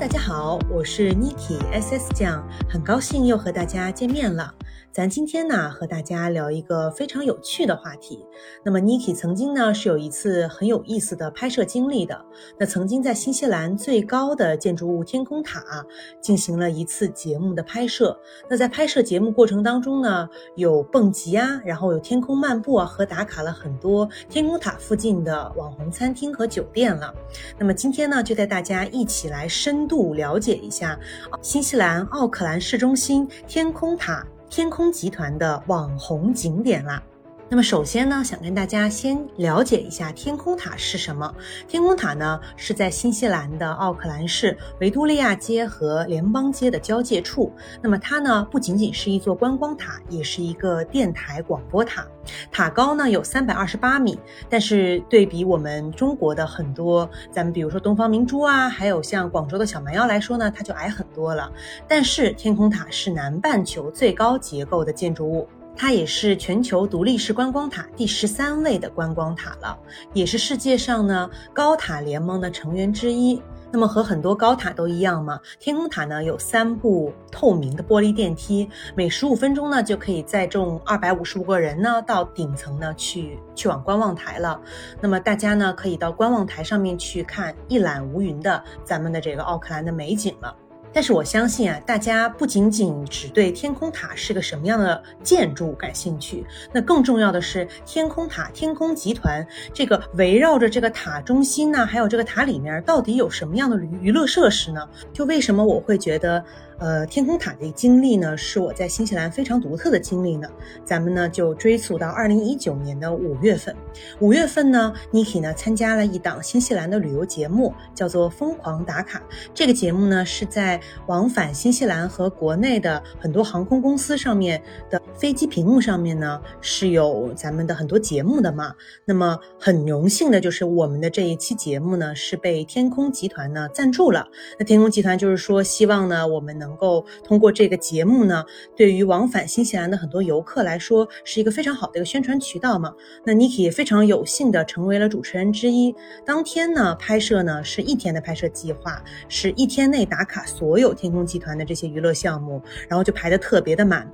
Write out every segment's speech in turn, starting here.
大家好，我是 Niki SS 酱，很高兴又和大家见面了。咱今天呢和大家聊一个非常有趣的话题。那么 Niki 曾经呢是有一次很有意思的拍摄经历的。那曾经在新西兰最高的建筑物天空塔进行了一次节目的拍摄。那在拍摄节目过程当中呢，有蹦极啊，然后有天空漫步啊，和打卡了很多天空塔附近的网红餐厅和酒店了。那么今天呢就带大家一起来深度了解一下新西兰奥克兰市中心天空塔。天空集团的网红景点啦。那么首先呢，想跟大家先了解一下天空塔是什么。天空塔呢是在新西兰的奥克兰市维多利亚街和联邦街的交界处。那么它呢不仅仅是一座观光塔，也是一个电台广播塔。塔高呢有三百二十八米，但是对比我们中国的很多，咱们比如说东方明珠啊，还有像广州的小蛮腰来说呢，它就矮很多了。但是天空塔是南半球最高结构的建筑物。它也是全球独立式观光塔第十三位的观光塔了，也是世界上呢高塔联盟的成员之一。那么和很多高塔都一样嘛，天空塔呢有三部透明的玻璃电梯，每十五分钟呢就可以载重二百五十五个人呢到顶层呢去去往观望台了。那么大家呢可以到观望台上面去看一览无云的咱们的这个奥克兰的美景了。但是我相信啊，大家不仅仅只对天空塔是个什么样的建筑感兴趣，那更重要的是天空塔、天空集团这个围绕着这个塔中心呢，还有这个塔里面到底有什么样的娱娱乐设施呢？就为什么我会觉得？呃，天空塔的经历呢，是我在新西兰非常独特的经历呢。咱们呢就追溯到二零一九年的五月份。五月份呢，Niki 呢参加了一档新西兰的旅游节目，叫做《疯狂打卡》。这个节目呢是在往返新西兰和国内的很多航空公司上面的飞机屏幕上面呢是有咱们的很多节目的嘛。那么很荣幸的就是我们的这一期节目呢是被天空集团呢赞助了。那天空集团就是说希望呢我们能。能够通过这个节目呢，对于往返新西兰的很多游客来说，是一个非常好的一个宣传渠道嘛。那 Niki 非常有幸的成为了主持人之一。当天呢，拍摄呢是一天的拍摄计划，是一天内打卡所有天空集团的这些娱乐项目，然后就排的特别的满。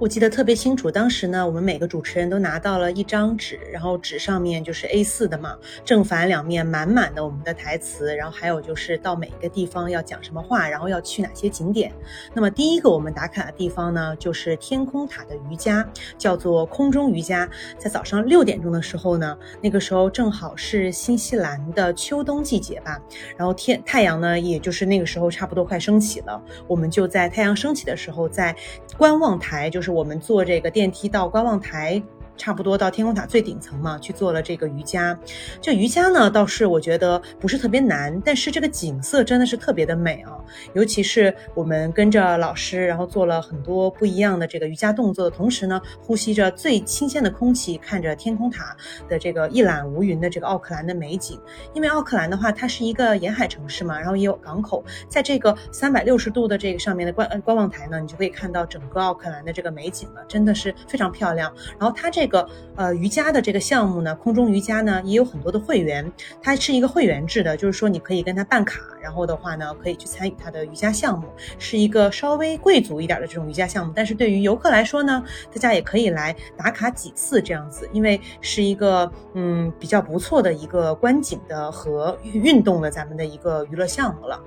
我记得特别清楚，当时呢，我们每个主持人都拿到了一张纸，然后纸上面就是 A4 的嘛，正反两面满满的我们的台词，然后还有就是到每一个地方要讲什么话，然后要去哪些景点。那么第一个我们打卡的地方呢，就是天空塔的瑜伽，叫做空中瑜伽。在早上六点钟的时候呢，那个时候正好是新西兰的秋冬季节吧，然后天太阳呢，也就是那个时候差不多快升起了，我们就在太阳升起的时候，在观望台就是。我们坐这个电梯到观望台。差不多到天空塔最顶层嘛，去做了这个瑜伽。这瑜伽呢，倒是我觉得不是特别难，但是这个景色真的是特别的美啊！尤其是我们跟着老师，然后做了很多不一样的这个瑜伽动作的同时呢，呼吸着最新鲜的空气，看着天空塔的这个一览无云的这个奥克兰的美景。因为奥克兰的话，它是一个沿海城市嘛，然后也有港口，在这个三百六十度的这个上面的观观望台呢，你就可以看到整个奥克兰的这个美景了，真的是非常漂亮。然后它这个呃瑜伽的这个项目呢，空中瑜伽呢也有很多的会员，它是一个会员制的，就是说你可以跟他办卡，然后的话呢可以去参与他的瑜伽项目，是一个稍微贵族一点的这种瑜伽项目。但是对于游客来说呢，大家也可以来打卡几次这样子，因为是一个嗯比较不错的一个观景的和运动的咱们的一个娱乐项目了。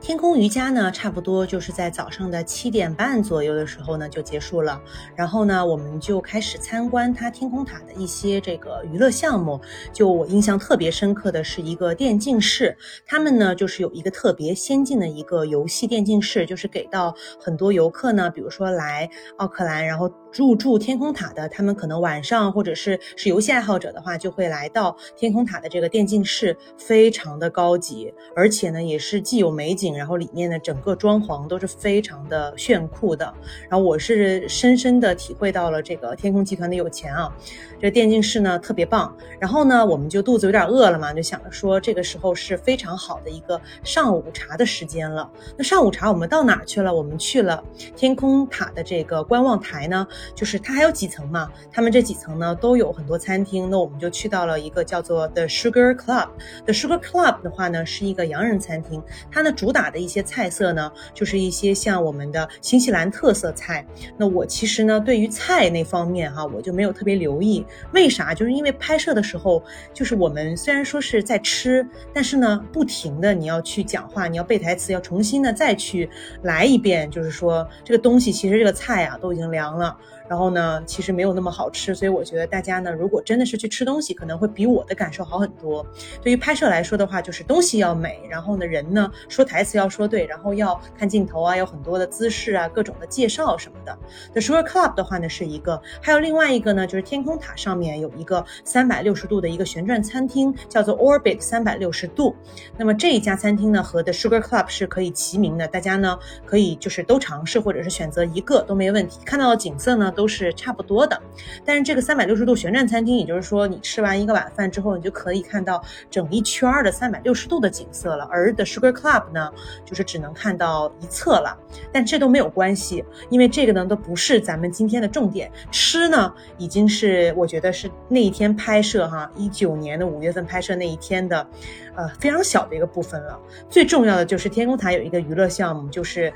天空瑜伽呢，差不多就是在早上的七点半左右的时候呢就结束了。然后呢，我们就开始参观它天空塔的一些这个娱乐项目。就我印象特别深刻的是一个电竞室，他们呢就是有一个特别先进的一个游戏电竞室，就是给到很多游客呢，比如说来奥克兰，然后。入住天空塔的，他们可能晚上或者是是游戏爱好者的话，就会来到天空塔的这个电竞室，非常的高级，而且呢也是既有美景，然后里面的整个装潢都是非常的炫酷的。然后我是深深的体会到了这个天空集团的有钱啊，这电竞室呢特别棒。然后呢，我们就肚子有点饿了嘛，就想着说这个时候是非常好的一个上午茶的时间了。那上午茶我们到哪去了？我们去了天空塔的这个观望台呢。就是它还有几层嘛，他们这几层呢都有很多餐厅。那我们就去到了一个叫做 The Sugar Club。The Sugar Club 的话呢是一个洋人餐厅，它呢主打的一些菜色呢就是一些像我们的新西兰特色菜。那我其实呢对于菜那方面哈，我就没有特别留意，为啥？就是因为拍摄的时候，就是我们虽然说是在吃，但是呢不停的你要去讲话，你要背台词，要重新的再去来一遍，就是说这个东西其实这个菜啊都已经凉了。然后呢，其实没有那么好吃，所以我觉得大家呢，如果真的是去吃东西，可能会比我的感受好很多。对于拍摄来说的话，就是东西要美，然后呢，人呢说台词要说对，然后要看镜头啊，有很多的姿势啊，各种的介绍什么的。The Sugar Club 的话呢是一个，还有另外一个呢，就是天空塔上面有一个三百六十度的一个旋转餐厅，叫做 Orbit 三百六十度。那么这一家餐厅呢和 The Sugar Club 是可以齐名的，大家呢可以就是都尝试，或者是选择一个都没问题。看到的景色呢。都是差不多的，但是这个三百六十度旋转餐厅，也就是说，你吃完一个晚饭之后，你就可以看到整一圈的三百六十度的景色了。而 The Sugar Club 呢，就是只能看到一侧了。但这都没有关系，因为这个呢都不是咱们今天的重点。吃呢，已经是我觉得是那一天拍摄哈，一九年的五月份拍摄那一天的，呃，非常小的一个部分了。最重要的就是天空塔有一个娱乐项目，就是。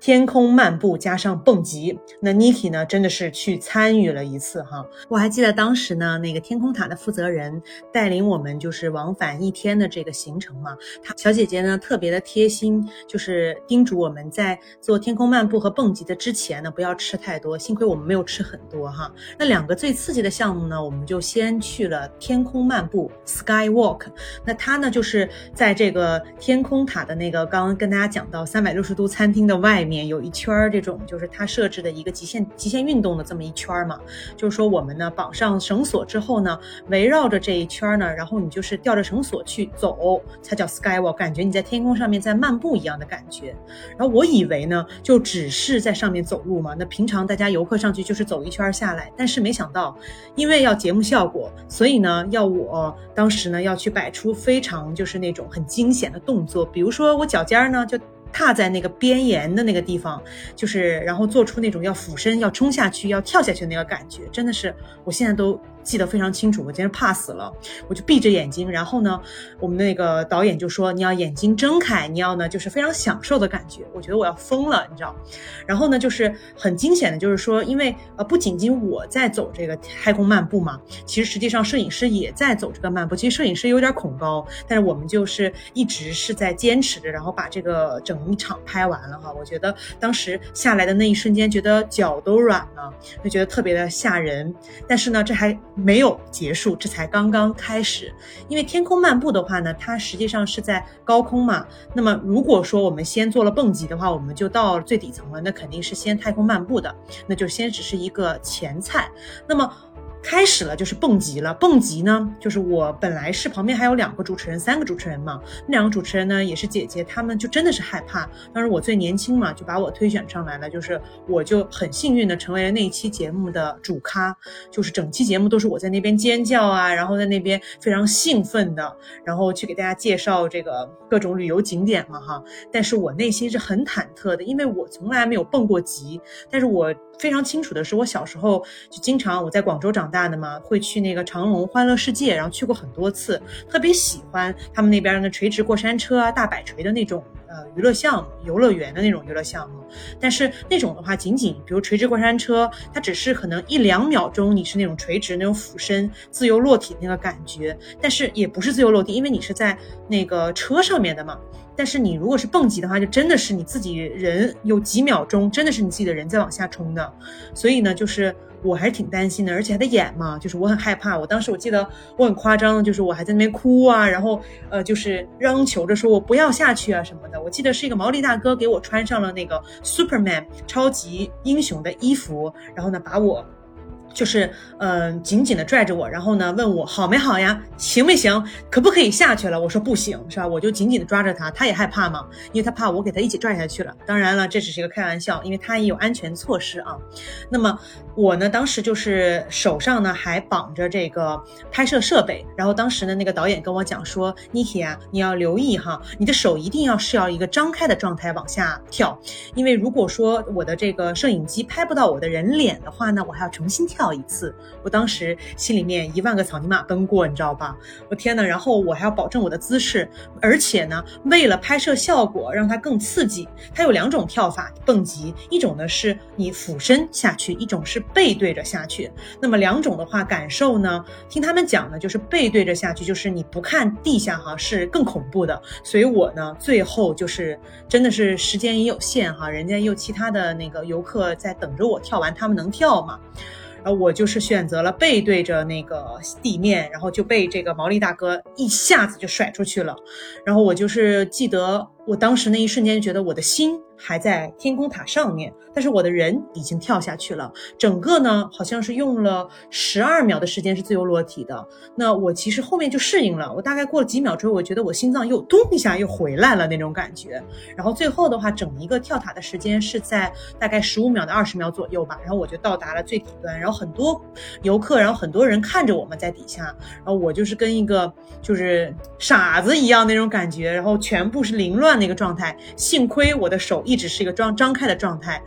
天空漫步加上蹦极，那 Niki 呢真的是去参与了一次哈。我还记得当时呢，那个天空塔的负责人带领我们就是往返一天的这个行程嘛。她小姐姐呢特别的贴心，就是叮嘱我们在做天空漫步和蹦极的之前呢不要吃太多。幸亏我们没有吃很多哈。那两个最刺激的项目呢，我们就先去了天空漫步 Sky Walk。那它呢就是在这个天空塔的那个刚刚跟大家讲到三百六十度餐厅的外。面有一圈儿这种，就是它设置的一个极限极限运动的这么一圈儿嘛，就是说我们呢绑上绳索之后呢，围绕着这一圈儿呢，然后你就是吊着绳索去走，才叫 skywalk，感觉你在天空上面在漫步一样的感觉。然后我以为呢，就只是在上面走路嘛，那平常大家游客上去就是走一圈下来，但是没想到，因为要节目效果，所以呢要我当时呢要去摆出非常就是那种很惊险的动作，比如说我脚尖儿呢就。踏在那个边沿的那个地方，就是然后做出那种要俯身、要冲下去、要跳下去那个感觉，真的是我现在都。记得非常清楚，我今天怕死了，我就闭着眼睛，然后呢，我们那个导演就说你要眼睛睁开，你要呢就是非常享受的感觉。我觉得我要疯了，你知道？然后呢，就是很惊险的，就是说，因为呃不仅仅我在走这个太空漫步嘛，其实实际上摄影师也在走这个漫步。其实摄影师有点恐高，但是我们就是一直是在坚持着，然后把这个整一场拍完了哈。我觉得当时下来的那一瞬间，觉得脚都软了，就觉得特别的吓人。但是呢，这还。没有结束，这才刚刚开始。因为天空漫步的话呢，它实际上是在高空嘛。那么如果说我们先做了蹦极的话，我们就到最底层了，那肯定是先太空漫步的，那就先只是一个前菜。那么。开始了，就是蹦极了。蹦极呢，就是我本来是旁边还有两个主持人，三个主持人嘛。那两个主持人呢，也是姐姐，他们就真的是害怕。当时我最年轻嘛，就把我推选上来了。就是我就很幸运的成为了那一期节目的主咖，就是整期节目都是我在那边尖叫啊，然后在那边非常兴奋的，然后去给大家介绍这个各种旅游景点嘛哈。但是我内心是很忐忑的，因为我从来没有蹦过极，但是我。非常清楚的是，我小时候就经常我在广州长大的嘛，会去那个长隆欢乐世界，然后去过很多次，特别喜欢他们那边的垂直过山车啊、大摆锤的那种。呃娱乐项目、游乐园的那种娱乐项目。但是那种的话，仅仅比如垂直过山车，它只是可能一两秒钟你是那种垂直、那种俯身、自由落体那个感觉，但是也不是自由落地，因为你是在那个车上面的嘛。但是你如果是蹦极的话，就真的是你自己人有几秒钟，真的是你自己的人在往下冲的。所以呢，就是我还是挺担心的，而且还得演嘛，就是我很害怕。我当时我记得我很夸张，就是我还在那边哭啊，然后呃，就是央求着说我不要下去啊什么的。我记得是一个毛利大哥给我穿上了那个 Superman 超级英雄的衣服，然后呢把我。就是嗯，紧紧的拽着我，然后呢问我好没好呀，行没行，可不可以下去了？我说不行，是吧？我就紧紧的抓着他，他也害怕嘛，因为他怕我给他一起拽下去了。当然了，这只是一个开玩笑，因为他也有安全措施啊。那么我呢，当时就是手上呢还绑着这个拍摄设备，然后当时呢那个导演跟我讲说，Niki 啊，你要留意哈，你的手一定要是要一个张开的状态往下跳，因为如果说我的这个摄影机拍不到我的人脸的话呢，我还要重新跳。一次，我当时心里面一万个草泥马奔过，你知道吧？我天呐，然后我还要保证我的姿势，而且呢，为了拍摄效果，让它更刺激，它有两种跳法蹦极，一种呢是你俯身下去，一种是背对着下去。那么两种的话，感受呢，听他们讲呢，就是背对着下去，就是你不看地下哈，是更恐怖的。所以我呢，最后就是真的是时间也有限哈，人家又其他的那个游客在等着我跳完，他们能跳吗？然后我就是选择了背对着那个地面，然后就被这个毛利大哥一下子就甩出去了。然后我就是记得我当时那一瞬间就，觉得我的心。还在天空塔上面，但是我的人已经跳下去了。整个呢，好像是用了十二秒的时间是自由落体的。那我其实后面就适应了，我大概过了几秒之后，我觉得我心脏又咚一下又回来了那种感觉。然后最后的话，整一个跳塔的时间是在大概十五秒到二十秒左右吧。然后我就到达了最底端，然后很多游客，然后很多人看着我们在底下，然后我就是跟一个就是傻子一样那种感觉，然后全部是凌乱的一个状态。幸亏我的手。一直是一个张张开的状态，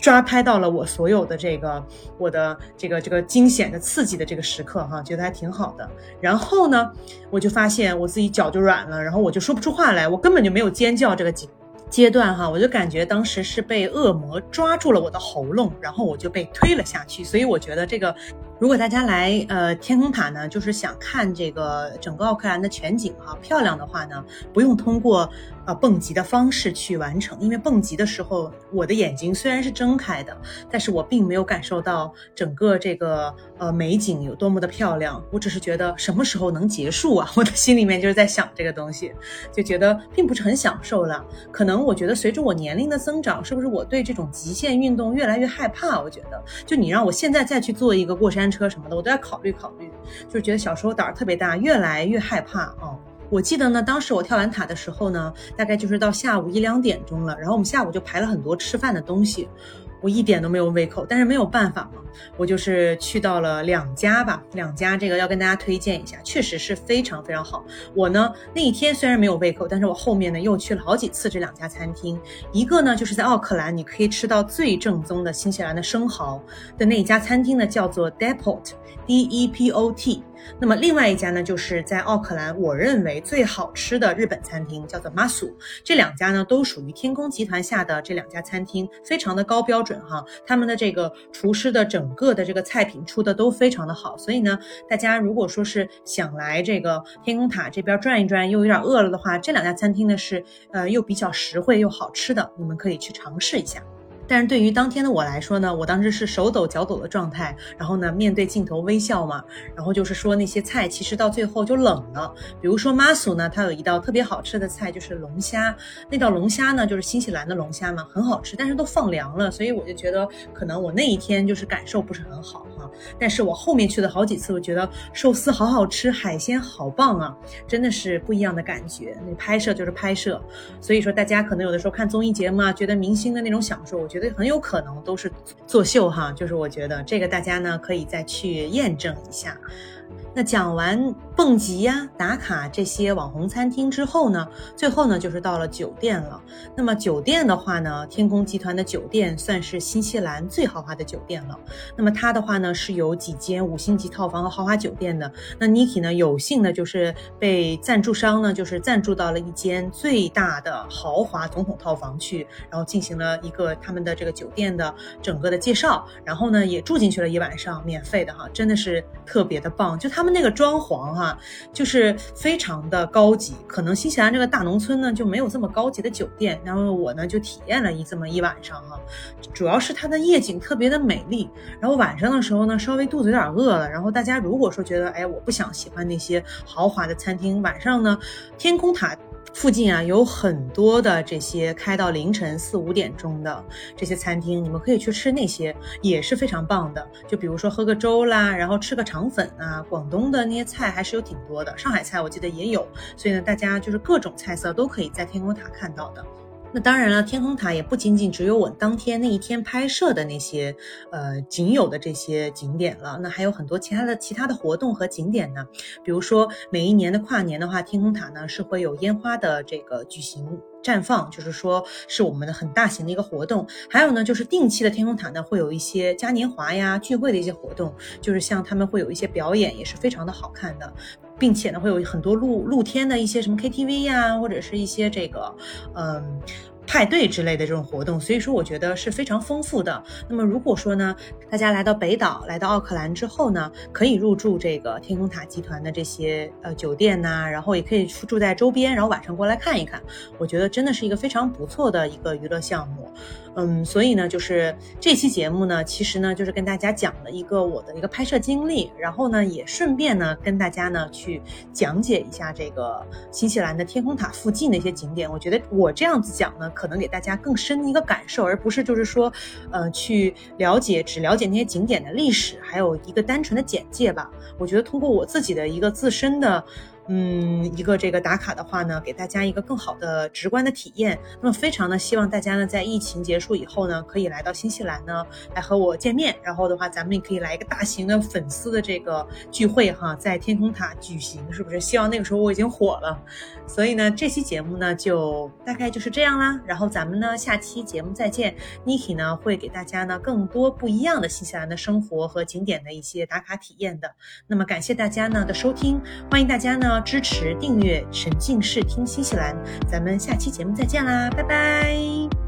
抓拍到了我所有的这个我的这个这个惊险的刺激的这个时刻哈，觉得还挺好的。然后呢，我就发现我自己脚就软了，然后我就说不出话来，我根本就没有尖叫这个阶阶段哈，我就感觉当时是被恶魔抓住了我的喉咙，然后我就被推了下去。所以我觉得这个，如果大家来呃天空塔呢，就是想看这个整个奥克兰的全景哈，漂亮的话呢，不用通过。啊，蹦极的方式去完成，因为蹦极的时候，我的眼睛虽然是睁开的，但是我并没有感受到整个这个呃美景有多么的漂亮。我只是觉得什么时候能结束啊？我的心里面就是在想这个东西，就觉得并不是很享受了。可能我觉得随着我年龄的增长，是不是我对这种极限运动越来越害怕？我觉得，就你让我现在再去做一个过山车什么的，我都要考虑考虑。就是觉得小时候胆儿特别大，越来越害怕啊。我记得呢，当时我跳完塔的时候呢，大概就是到下午一两点钟了，然后我们下午就排了很多吃饭的东西。我一点都没有胃口，但是没有办法嘛，我就是去到了两家吧，两家这个要跟大家推荐一下，确实是非常非常好。我呢那一天虽然没有胃口，但是我后面呢又去了好几次这两家餐厅，一个呢就是在奥克兰，你可以吃到最正宗的新西兰的生蚝的那一家餐厅呢，叫做 Depot，D E P O T。那么另外一家呢，就是在奥克兰，我认为最好吃的日本餐厅叫做 Masu。这两家呢都属于天空集团下的这两家餐厅，非常的高标准准哈。他们的这个厨师的整个的这个菜品出的都非常的好，所以呢，大家如果说是想来这个天空塔这边转一转，又有点饿了的话，这两家餐厅呢是呃又比较实惠又好吃的，你们可以去尝试一下。但是对于当天的我来说呢，我当时是手抖脚抖的状态，然后呢面对镜头微笑嘛，然后就是说那些菜其实到最后就冷了。比如说妈苏呢，它有一道特别好吃的菜就是龙虾，那道龙虾呢就是新西兰的龙虾嘛，很好吃，但是都放凉了，所以我就觉得可能我那一天就是感受不是很好哈。但是我后面去了好几次，我觉得寿司好好吃，海鲜好棒啊，真的是不一样的感觉。那拍摄就是拍摄，所以说大家可能有的时候看综艺节目啊，觉得明星的那种享受，我觉得。觉得很有可能都是作秀哈，就是我觉得这个大家呢可以再去验证一下。那讲完蹦极呀、打卡这些网红餐厅之后呢，最后呢就是到了酒店了。那么酒店的话呢，天空集团的酒店算是新西兰最豪华的酒店了。那么它的话呢是有几间五星级套房和豪华酒店的。那 Niki 呢有幸呢就是被赞助商呢就是赞助到了一间最大的豪华总统套房去，然后进行了一个他们的这个酒店的整个的介绍，然后呢也住进去了一晚上，免费的哈，真的是特别的棒，就他们。那个装潢哈，就是非常的高级。可能新西兰这个大农村呢，就没有这么高级的酒店。然后我呢就体验了一这么一晚上哈，主要是它的夜景特别的美丽。然后晚上的时候呢，稍微肚子有点饿了。然后大家如果说觉得哎，我不想喜欢那些豪华的餐厅，晚上呢，天空塔。附近啊有很多的这些开到凌晨四五点钟的这些餐厅，你们可以去吃那些，也是非常棒的。就比如说喝个粥啦，然后吃个肠粉啊，广东的那些菜还是有挺多的，上海菜我记得也有，所以呢，大家就是各种菜色都可以在天空塔看到的。那当然了，天空塔也不仅仅只有我当天那一天拍摄的那些，呃，仅有的这些景点了。那还有很多其他的其他的活动和景点呢。比如说，每一年的跨年的话，天空塔呢是会有烟花的这个举行。绽放就是说是我们的很大型的一个活动，还有呢就是定期的天空塔呢会有一些嘉年华呀聚会的一些活动，就是像他们会有一些表演也是非常的好看的，并且呢会有很多露露天的一些什么 KTV 呀或者是一些这个嗯。派对之类的这种活动，所以说我觉得是非常丰富的。那么如果说呢，大家来到北岛，来到奥克兰之后呢，可以入住这个天空塔集团的这些呃酒店呐，然后也可以住在周边，然后晚上过来看一看。我觉得真的是一个非常不错的一个娱乐项目。嗯，所以呢，就是这期节目呢，其实呢就是跟大家讲了一个我的一个拍摄经历，然后呢也顺便呢跟大家呢去讲解一下这个新西兰的天空塔附近的一些景点。我觉得我这样子讲呢。可能给大家更深的一个感受，而不是就是说，呃，去了解只了解那些景点的历史，还有一个单纯的简介吧。我觉得通过我自己的一个自身的。嗯，一个这个打卡的话呢，给大家一个更好的直观的体验。那么非常的希望大家呢，在疫情结束以后呢，可以来到新西兰呢，来和我见面。然后的话，咱们也可以来一个大型的粉丝的这个聚会哈，在天空塔举行，是不是？希望那个时候我已经火了。所以呢，这期节目呢，就大概就是这样啦。然后咱们呢，下期节目再见。Niki 呢，会给大家呢更多不一样的新西兰的生活和景点的一些打卡体验的。那么感谢大家呢的收听，欢迎大家呢。支持订阅沉浸式听新西兰，咱们下期节目再见啦，拜拜。